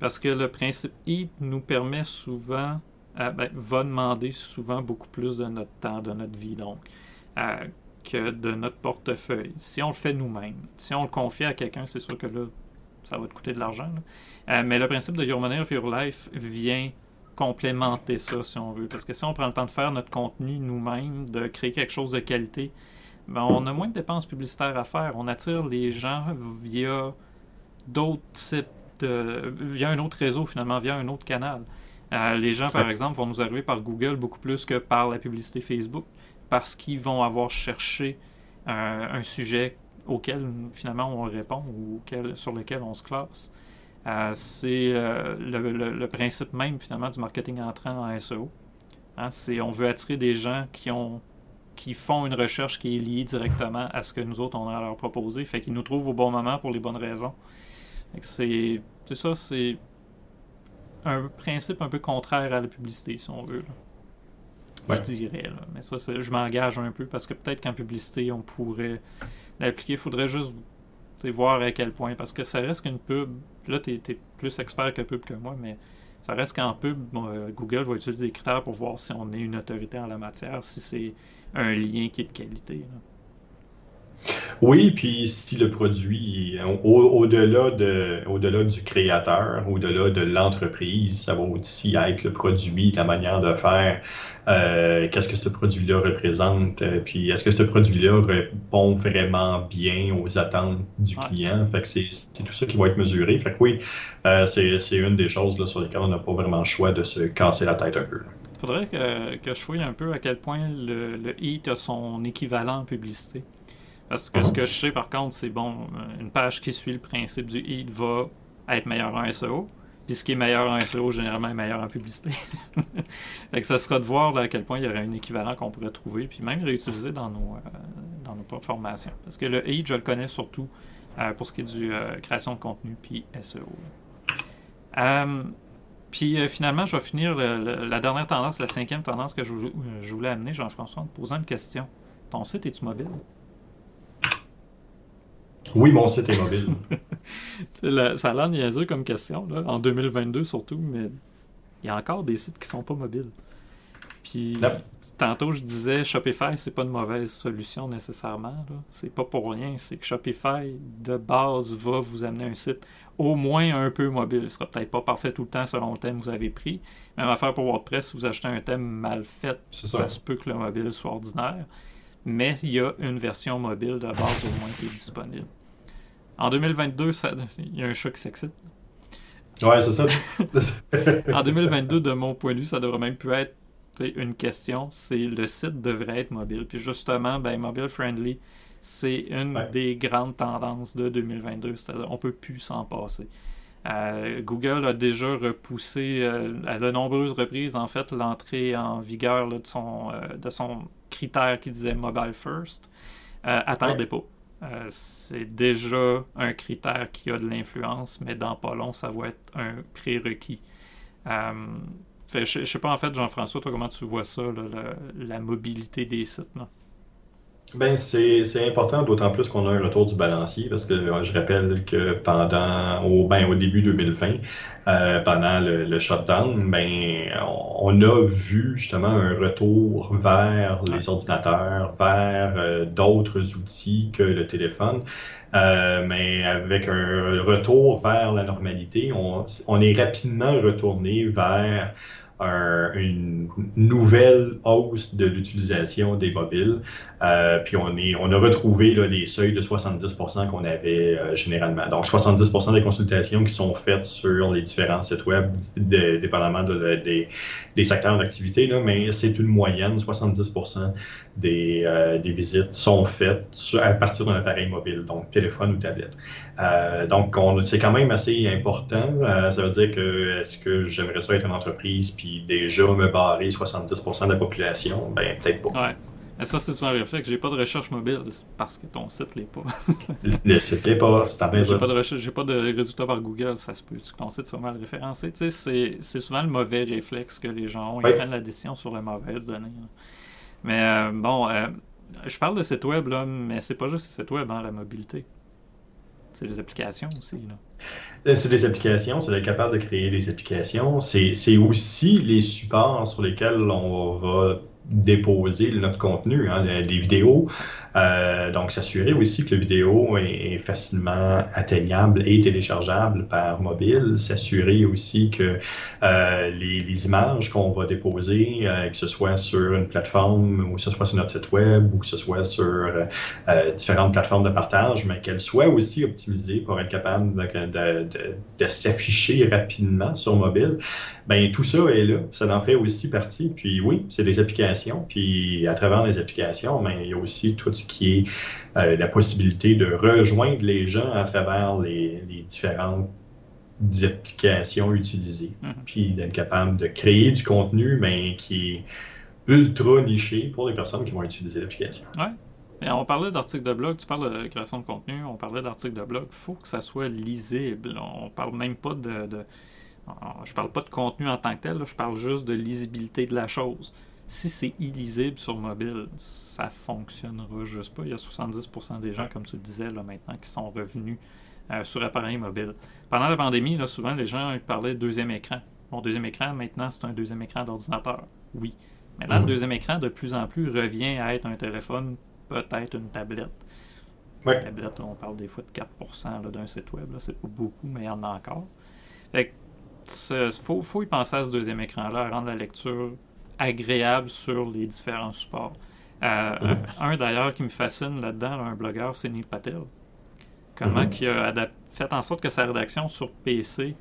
Parce que le principe EAT nous permet souvent, euh, ben, va demander souvent beaucoup plus de notre temps, de notre vie, donc, euh, que de notre portefeuille. Si on le fait nous-mêmes, si on le confie à quelqu'un, c'est sûr que là, ça va te coûter de l'argent. Euh, mais le principe de Your Money of Your Life vient complémenter ça, si on veut. Parce que si on prend le temps de faire notre contenu nous-mêmes, de créer quelque chose de qualité, ben, on a moins de dépenses publicitaires à faire. On attire les gens via d'autres types via un autre réseau, finalement, via un autre canal. Euh, les gens, par exemple, vont nous arriver par Google beaucoup plus que par la publicité Facebook parce qu'ils vont avoir cherché un sujet auxquels finalement on répond ou sur lesquels on se classe. c'est le, principe même finalement du marketing entrant en SEO. Hein, on veut attirer des gens qui ont qui font une recherche qui est liée directement à ce que nous autres on a à leur proposer. Fait qu'ils nous trouvent au bon moment pour les bonnes raisons. C'est ça, c'est un principe un peu contraire à la publicité, si on veut. Je dirais. Mais ça, je m'engage un peu parce que peut-être qu'en publicité, on pourrait l'appliquer. Il faudrait juste voir à quel point. Parce que ça reste qu'une pub. Là, tu es, plus expert que pub que moi, mais ça reste qu'en pub, euh, Google va utiliser des critères pour voir si on est une autorité en la matière, si c'est un lien qui est de qualité. Oui, puis si le produit, au-delà de, au-delà du créateur, au-delà de l'entreprise, ça va aussi être le produit, la manière de faire, euh, qu'est-ce que ce produit-là représente, euh, puis est-ce que ce produit-là répond vraiment bien aux attentes du client? Fait que c'est, tout ça qui va être mesuré. Fait que oui, euh, c'est, une des choses là, sur lesquelles on n'a pas vraiment le choix de se casser la tête un peu. Il faudrait que, que je fouille un peu à quel point le, le HIT a son équivalent en publicité. Parce que ce que je sais par contre, c'est bon, une page qui suit le principe du HEAT va être meilleure en SEO. Puis ce qui est meilleur en SEO, généralement, est meilleur en publicité. fait que ça sera de voir à quel point il y aurait un équivalent qu'on pourrait trouver, puis même réutiliser dans nos, euh, dans nos formations. Parce que le HEAT, je le connais surtout euh, pour ce qui est du euh, création de contenu, puis SEO. puis finalement, je vais finir la dernière tendance, la cinquième tendance que je, je voulais amener, Jean-François, en te posant une question. Ton site, est tu mobile? Oui, mon site est mobile. ça a l'air niaiseux comme question, là, en 2022 surtout, mais il y a encore des sites qui sont pas mobiles. Puis tantôt je disais Shopify, c'est pas une mauvaise solution nécessairement. C'est pas pour rien, c'est que Shopify de base va vous amener un site au moins un peu mobile. Ce sera peut-être pas parfait tout le temps selon le thème que vous avez pris. Même affaire pour WordPress, si vous achetez un thème mal fait, ça se peut que le mobile soit ordinaire. Mais il y a une version mobile de base au moins qui est disponible. En 2022, il y a un chat qui s'excite. Ouais, c'est ça. en 2022, de mon point de vue, ça devrait même plus être une question. C'est le site devrait être mobile. Puis justement, ben, mobile friendly, c'est une des grandes tendances de 2022. C'est-à-dire, on peut plus s'en passer. Euh, Google a déjà repoussé euh, à de nombreuses reprises, en fait, l'entrée en vigueur de, son, euh, de son critère qui disait mobile first. attendez pas. Euh, c'est déjà un critère qui a de l'influence, mais dans pas long, ça va être un prérequis. Euh, je ne sais pas en fait, Jean-François, toi, comment tu vois ça, la, mobilité des sites? Ben, c'est important, d'autant plus qu'on a un retour du balancier, parce que je rappelle que pendant, au, ben, au début 2020, euh, pendant le, shutdown, ben, on, a vu justement un retour vers les ordinateurs, vers euh, d'autres outils que le téléphone. Euh, mais avec un retour vers la normalité, on, on est rapidement retourné vers une nouvelle hausse de l'utilisation des mobiles. Euh, puis on, est, on a retrouvé les seuils de 70% qu'on avait euh, généralement. Donc 70% des consultations qui sont faites sur les différents sites web, dépendamment des, des, secteurs d'activité, mais c'est une moyenne, 70% des, euh, des, visites sont faites à partir d'un appareil mobile, donc téléphone ou tablette. donc c'est quand même assez important. ça veut dire que est-ce que j'aimerais ça être une entreprise puis déjà me barrer 70% de la population? Ben peut-être pas. Mais ça, c'est souvent le réflexe. J'ai pas de recherche mobile parce que ton site l'est pas. le site l'est pas, c'est ta J'ai pas de recherche, j'ai pas de résultats par Google, ça se peut que ton site soit mal référencé. Tu sais, c'est souvent le mauvais réflexe que les gens ont. Ils prennent la décision sur les mauvaises données. Mais euh, bon, euh, je parle de site web, là, mais c'est pas juste le site web, hein, la mobilité. C'est des applications aussi. Là. Euh, c'est des applications, c'est d'être capable de créer des applications. C'est aussi les supports sur lesquels on va déposer notre contenu, hein, les, vidéos. Euh, donc, s'assurer aussi que la vidéo est, facilement atteignable et téléchargeable par mobile. S'assurer aussi que euh, les, images qu'on va déposer, euh, que ce soit sur une plateforme ou que ce soit sur notre site web ou que ce soit sur différentes plateformes de partage, mais qu'elles soient aussi optimisées pour être capable de, de s'afficher rapidement sur mobile. Ben tout ça est là. Ça en fait aussi partie. Puis oui, c'est des applications applications. Puis à travers les applications, mais il y a aussi tout ce qui est euh, la possibilité de rejoindre les gens à travers les, différentes applications utilisées. Mm-hmm. Puis d'être capable de créer du contenu, mais qui est ultra niché pour les personnes qui vont utiliser l'application. Ouais. on parlait d'articles de blog, tu parles de création de contenu, on parlait d'articles de blog, il faut que ça soit lisible. On parle même pas de, de je parle pas de contenu en tant que tel, je parle juste de lisibilité de la chose. Si c'est illisible sur mobile, ça fonctionnera juste pas. Il y a 70% des gens, comme tu le disais là, maintenant, qui sont revenus euh, sur appareil mobile. Pendant la pandémie, là, souvent les gens parlaient de deuxième écran. Mon deuxième écran, maintenant, c'est un deuxième écran d'ordinateur. Oui. Mais là, le mhm. deuxième écran, de plus en plus, revient à être un téléphone, peut-être une tablette. Une tablette, on parle des fois de 4% d'un site web. C'est pas beaucoup, mais il y en a encore. Fait il faut, faut, y penser à ce deuxième écran-là, à rendre la lecture agréable sur les différents supports. Euh. Un d'ailleurs qui me fascine là-dedans, un blogueur, c'est Neil Patel. Comment il a fait en sorte que sa rédaction sur PC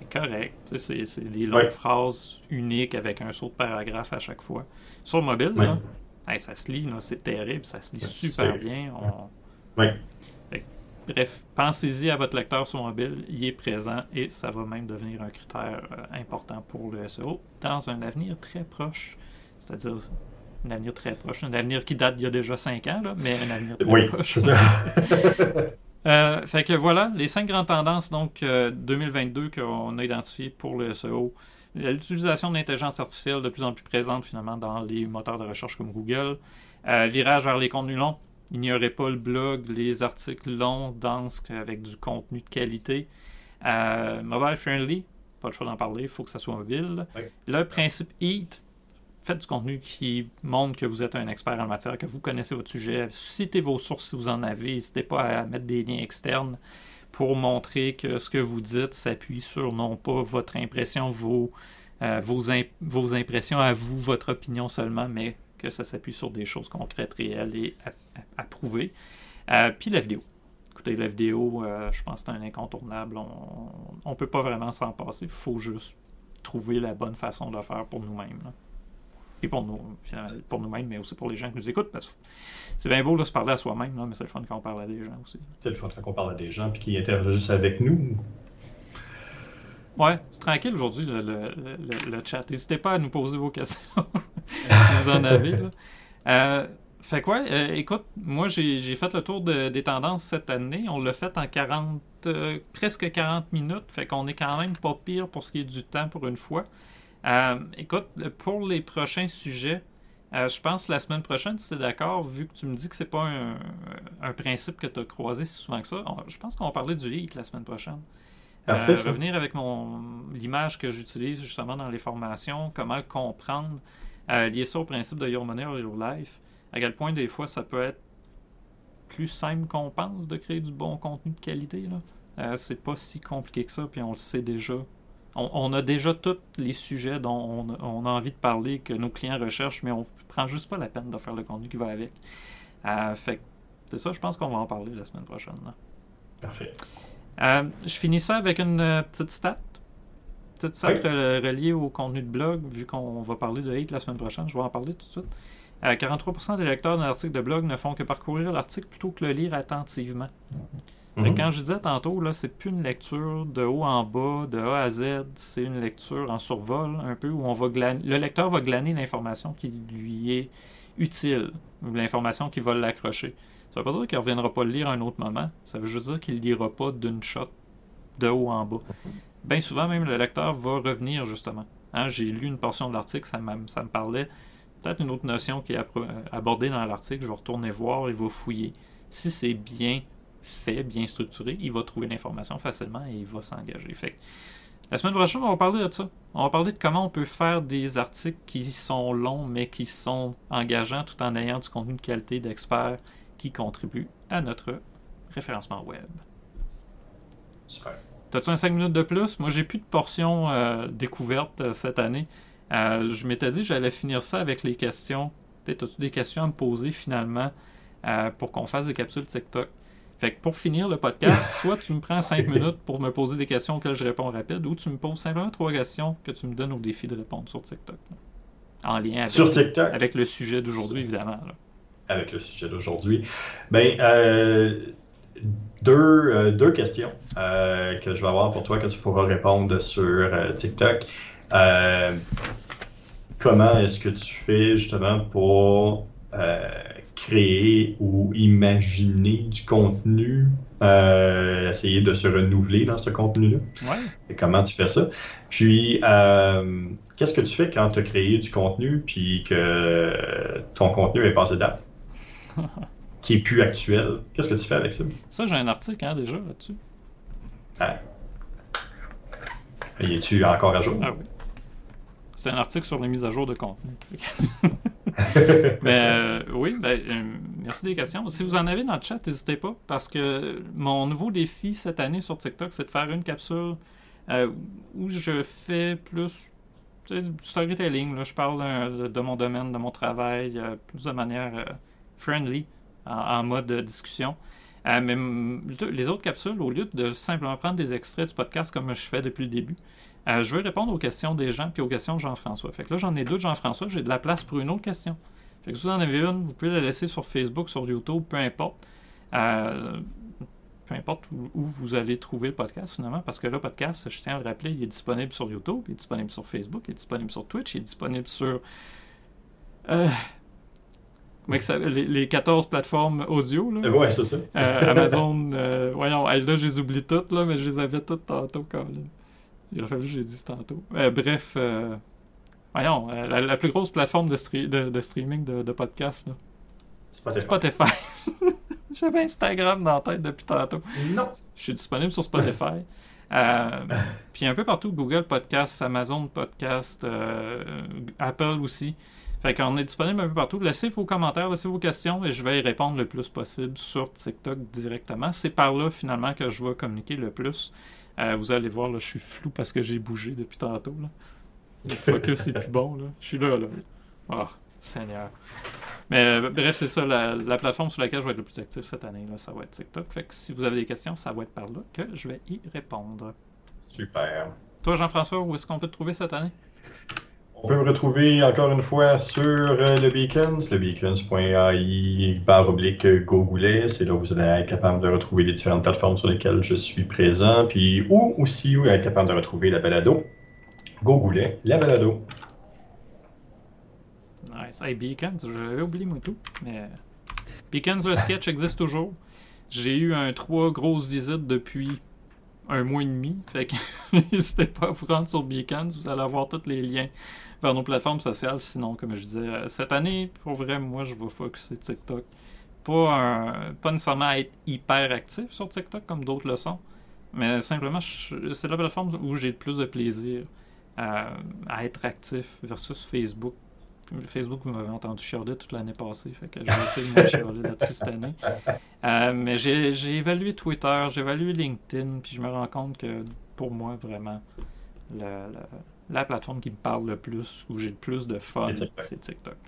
est correcte. C'est des longues phrases uniques avec un saut de paragraphe à chaque fois. Sur mobile, ça se lit, c'est terrible, ça se lit super bien. Bref, pensez-y à votre lecteur sur mobile, il est présent et ça va même devenir un critère euh, important pour le SEO dans un avenir très proche. C'est-à-dire un avenir très proche, un avenir qui date d'il y a déjà 5 ans, mais un avenir très oui, proche. C'est ça. Euh, fait que voilà, les cinq grandes tendances donc 2022 euh, qu'on a identifiées pour le SEO. L'utilisation de l'intelligence artificielle de plus en plus présente finalement dans les moteurs de recherche comme Google. virage vers les contenus longs, il n'y aurait pas le blog, les articles longs, denses, avec du contenu de qualité. Euh, mobile friendly, pas le choix d'en parler, il faut que ça soit mobile. Le principe EAT, faites du contenu qui montre que vous êtes un expert en matière, que vous connaissez votre sujet. Citez vos sources si vous en avez. N'hésitez pas à mettre des liens externes pour montrer que ce que vous dites s'appuie sur non pas votre impression, vos, euh, vos, vos impressions à vous, votre opinion seulement, mais que ça s'appuie sur des choses concrètes, réelles et approuvées. Euh, puis la vidéo. Écoutez, la vidéo, euh, je pense que c'est un incontournable. On ne peut pas vraiment s'en passer. Il faut juste trouver la bonne façon de faire pour nous-mêmes. Et pour nous, pour nous-mêmes, mais aussi pour les gens qui nous écoutent, parce que c'est bien beau de se parler à soi-même, mais c'est le fun quand on parle à des gens aussi. C'est le fun quand on parle à des gens puis qui interagissent avec nous. Ouais, c'est tranquille aujourd'hui le, le, chat. N'hésitez pas à nous poser vos questions si vous en avez. Euh, fait quoi? Euh, écoute, moi j'ai fait le tour des tendances cette année. On l'a fait en 40, euh, presque 40 minutes. Fait qu'on est quand même pas pire pour ce qui est du temps pour une fois. écoute, pour les prochains sujets, je pense la semaine prochaine, si tu es d'accord, vu que tu me dis que c'est pas un, un, principe que tu as croisé si souvent que ça, je pense qu'on va parler du HIT la semaine prochaine. Euh, revenir avec mon l'image que j'utilise justement dans les formations, comment le comprendre, euh, lier ça au principe de Your Money or Your Life, à quel point des fois ça peut être plus simple qu'on pense de créer du bon contenu de qualité. Là. Euh, c'est pas si compliqué que ça, puis on le sait déjà. On, a déjà tous les sujets dont on, a envie de parler, que nos clients recherchent, mais on prend juste pas la peine de faire le contenu qui va avec. Euh, fait c'est ça, je pense qu'on va en parler la semaine prochaine. Parfait. Euh, je finis ça avec une euh, petite stat. Petite stat reliée au contenu de blog, vu qu'on va parler de hate la semaine prochaine. Je vais en parler tout de suite. 43% euh, des lecteurs d'un article de blog ne font que parcourir l'article plutôt que le lire attentivement. Mhm. Quand je disais tantôt, là, c'est plus une lecture de haut en bas, de A à Z, c'est une lecture en survol, un peu, où on va le lecteur va glaner l'information qui lui est utile, l'information qui va l'accrocher. Ça veut pas dire qu'il reviendra pas le lire à un autre moment. Ça veut juste dire qu'il lira pas d'une shot de haut en bas. Bien souvent, même le lecteur va revenir justement. Hein, j'ai lu une portion de l'article, ça, ça me parlait. Peut-être une autre notion qui est abordée dans l'article, je vais retourner voir, il va fouiller. Si c'est bien fait, bien structuré, il va trouver l'information facilement et il va s'engager. La semaine prochaine, on va parler de ça. On va parler de comment on peut faire des articles qui sont longs mais qui sont engageants tout en ayant du contenu de qualité d'experts qui contribuent à notre référencement web. Super. T'as-tu un 5 minutes de plus? Moi, j'ai plus de portions euh, découvertes euh, cette année. Euh, je m'étais dit que j'allais finir ça avec les questions. Peut-être as-tu des questions à me poser finalement pour qu'on fasse des capsules TikTok? Fait que pour finir le podcast, soit tu me prends 5 minutes pour me poser des questions auxquelles je réponds rapide, ou tu me poses simplement trois questions que tu me donnes au défi de répondre sur TikTok. en lien avec, Sur TikTok? avec le sujet d'aujourd'hui, évidemment. là. Avec le sujet d'aujourd'hui. Ben, euh, deux, euh, deux questions euh, que je vais avoir pour toi que tu pourras répondre sur TikTok. Comment est-ce que tu fais justement pour créer ou imaginer du contenu, essayer de se renouveler dans ce contenu-là? Ouais. Et comment tu fais ça? Puis, qu'est-ce que tu fais quand tu as créé du contenu puis que ton contenu est passé date? Qui est plus actuel? Qu'est-ce que tu fais avec ça? Ça, j'ai un article hein, déjà là-dessus. Ah. Y es-tu encore à jour? Ah oui. C'est un article sur les mises à jour de contenu. Mais euh, oui, ben, euh, merci des questions. Si vous en avez dans le chat, n'hésitez pas, parce que mon nouveau défi cette année sur TikTok, c'est de faire une capsule euh, où je fais plus du storytelling. Là. Je parle de, mon domaine, de mon travail, plus de manière friendly, en, mode de discussion. Euh, mais les autres capsules, au lieu de simplement prendre des extraits du podcast comme je fais depuis le début, euh, je veux répondre aux questions des gens puis aux questions de Jean-François. Fait que là, j'en ai deux de Jean-François, j'ai de la place pour une autre question. Fait que si vous en avez une, vous pouvez la laisser sur Facebook, sur YouTube, peu importe. Euh, peu importe où, où vous allez trouver le podcast finalement, parce que le podcast, je tiens à le rappeler, il est disponible sur YouTube, il est disponible sur Facebook, il est disponible sur Twitch, il est disponible sur ça- les, les 14 plateformes audio. Là. Ouais, c'est ça. Euh, Amazon, euh, voyons, hey, là, je les oublie toutes, là, mais je les avais toutes tantôt, Colin. Il aurait fallu que je les dise tantôt. Euh, bref, euh, voyons, euh, la, la plus grosse plateforme de, stre- de, de streaming de, de podcast, là. Spotify. Spotify. J'avais Instagram dans la tête depuis tantôt. Non. Je suis disponible sur Spotify. Euh, puis un peu partout, Google Podcast, Amazon Podcast, euh, Apple aussi. Fait qu'on est disponible un peu partout. Laissez vos commentaires, laissez vos questions et je vais y répondre le plus possible sur TikTok directement. C'est par là finalement que je vais communiquer le plus. Euh, vous allez voir, là, je suis flou parce que j'ai bougé depuis tantôt. Là. Le focus est plus bon. Là. Je suis là, là. Oh, Seigneur. Mais euh, bref, c'est ça, la, la plateforme sur laquelle je vais être le plus actif cette année, là, ça va être TikTok. Fait que si vous avez des questions, ça va être par là que je vais y répondre. Super. Toi, Jean-François, où est-ce qu'on peut te trouver cette année? On peut me retrouver encore une fois sur euh, le Beacons, le beacons.ai barre oblique Gogoulet. C'est là où vous allez être capable de retrouver les différentes plateformes sur lesquelles je suis présent. Puis, ou aussi, où être capable de retrouver la balado. Gogoulet, la balado. Nice. Hey, Beacons, j'avais oublié moi tout. Mais Beacons, le sketch existe toujours. J'ai eu un trois grosses visites depuis un mois et demi. Fait que n'hésitez pas à vous rendre sur Beacons. Vous allez avoir tous les liens vers nos plateformes sociales. Sinon, comme je disais, euh, cette année, pour vrai, moi, je vais focuser TikTok. Pas, un- pas nécessairement être hyper actif sur TikTok comme d'autres le sont. Mais simplement, c'est la plateforme où j'ai le plus de plaisir à, à être actif versus Facebook. Facebook, vous m'avez entendu chialer toute l'année passée, fait que je vais essayer de moins chialer là-dessus cette année. Euh, mais j'ai j'ai évalué Twitter, j'ai évalué LinkedIn, puis je me rends compte que pour moi, vraiment, le- le- la plateforme qui me parle le plus, où j'ai le plus de fun, C'est TikTok.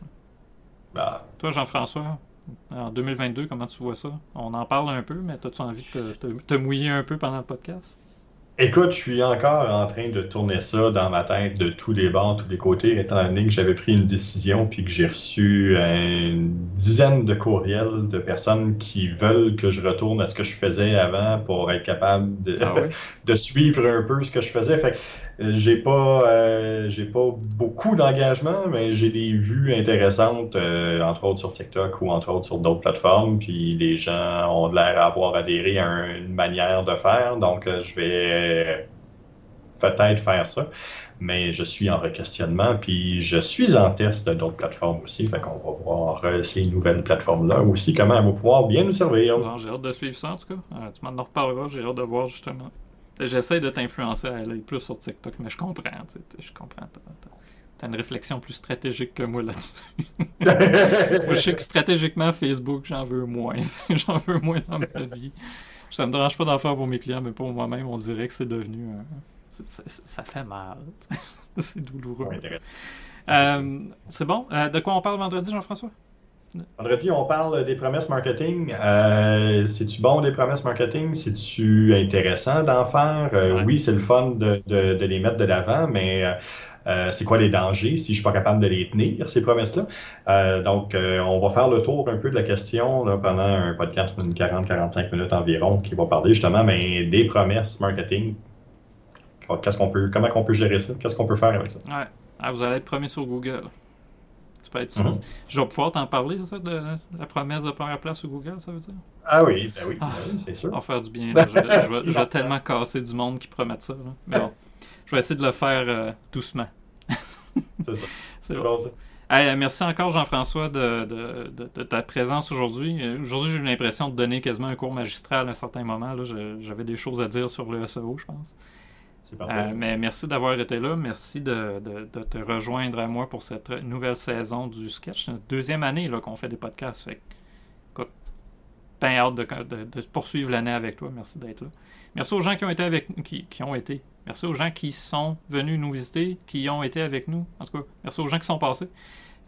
Bah, Toi, Jean-François, en 2022, comment tu vois ça? On en parle un peu, mais as-tu envie de te, te- te mouiller un peu pendant le podcast? Écoute, je suis encore en train de tourner ça dans ma tête de tous les bords, tous les côtés, étant donné que j'avais pris une décision puis que j'ai reçu une dizaine de courriels de personnes qui veulent que je retourne à ce que je faisais avant pour être capable de, Ah oui? de suivre un peu ce que je faisais. Fait que j'ai pas, euh, j'ai pas beaucoup d'engagement, mais j'ai des vues intéressantes, euh, entre autres sur TikTok ou entre autres sur d'autres plateformes. Puis les gens ont l'air d'avoir adhéré à un- une manière de faire, donc euh, je vais peut-être faire ça. Mais je suis en requestionnement, puis je suis en test d'autres plateformes aussi. Fait qu'on va voir ces nouvelles plateformes-là aussi, comment elles vont pouvoir bien nous servir. J'ai hâte de suivre ça en tout cas. Tu m'en reparleras, j'ai hâte de voir justement. J'essaie de t'influencer à aller plus sur TikTok, mais je comprends. Je comprends. T'as- une réflexion plus stratégique que moi là-dessus. moi, je sais que stratégiquement, Facebook, j'en veux moins. j'en veux moins dans ma vie. Ça me dérange pas d'en faire pour mes clients, mais pour moi-même, on dirait que c'est devenu. un- ça fait mal. c'est douloureux. Euh, c'est bon. Euh, de quoi on parle vendredi, Jean-François? Vendredi, on parle des promesses marketing. Euh, C'est-tu bon des promesses marketing? C'est-tu intéressant d'en faire? Euh, Ouais. Oui, c'est le fun de, de- de les mettre de l'avant, mais euh, Euh, c'est quoi les dangers si je suis pas capable de les tenir, ces promesses-là? Euh, donc, on va faire le tour un peu de la question pendant un podcast d'une 40-45 minutes environ qui va parler justement mais, des promesses marketing. Qu'est-ce qu'on peut, comment on peut gérer ça? Qu'est-ce qu'on peut faire avec ça? Ouais. Ah, vous allez être premier sur Google. Mhm. Je vais pouvoir t'en parler, ça, de la promesse de première place sur Google, ça veut dire? Ah oui, ben oui, ah, ben c'est sûr. On va faire du bien. Je, vais, tellement casser du monde qui promet ça. Mais bon, je vais essayer de le faire euh, doucement. c'est ça. C'est bon. ça. merci encore, Jean-François, de, de, ta présence aujourd'hui. Euh, aujourd'hui, j'ai eu l'impression de donner quasiment un cours magistral à un certain moment. J'avais des choses à dire sur le SEO, je pense. Euh, mais merci d'avoir été là. Merci de, te rejoindre à moi pour cette nouvelle saison du sketch. C'est notre deuxième année qu'on fait des podcasts. Fait écoute, bien hâte de, poursuivre l'année avec toi. Merci d'être là. Merci aux gens qui ont été avec qui, qui ont été. Merci aux gens qui sont venus nous visiter, qui ont été avec nous. En tout cas, merci aux gens qui sont passés.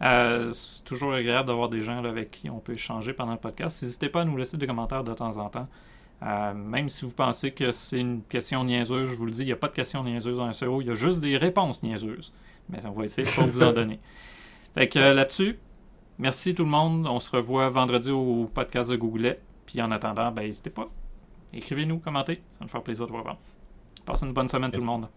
Euh, c'est toujours agréable d'avoir des gens avec qui on peut échanger pendant le podcast. N'hésitez pas à nous laisser des commentaires de temps en temps. Euh, même si vous pensez que c'est une question niaiseuse, je vous le dis, il n'y a pas de question niaiseuse dans un SEO, il y a juste des réponses niaiseuses. Mais on va essayer de pas vous en donner. Fait que euh, là-dessus, merci tout le monde. On se revoit vendredi au podcast de Google. Puis en attendant, ben, n'hésitez pas. Écrivez-nous, commentez. Ça nous faire plaisir de vous voir. Passez une bonne semaine tout le monde.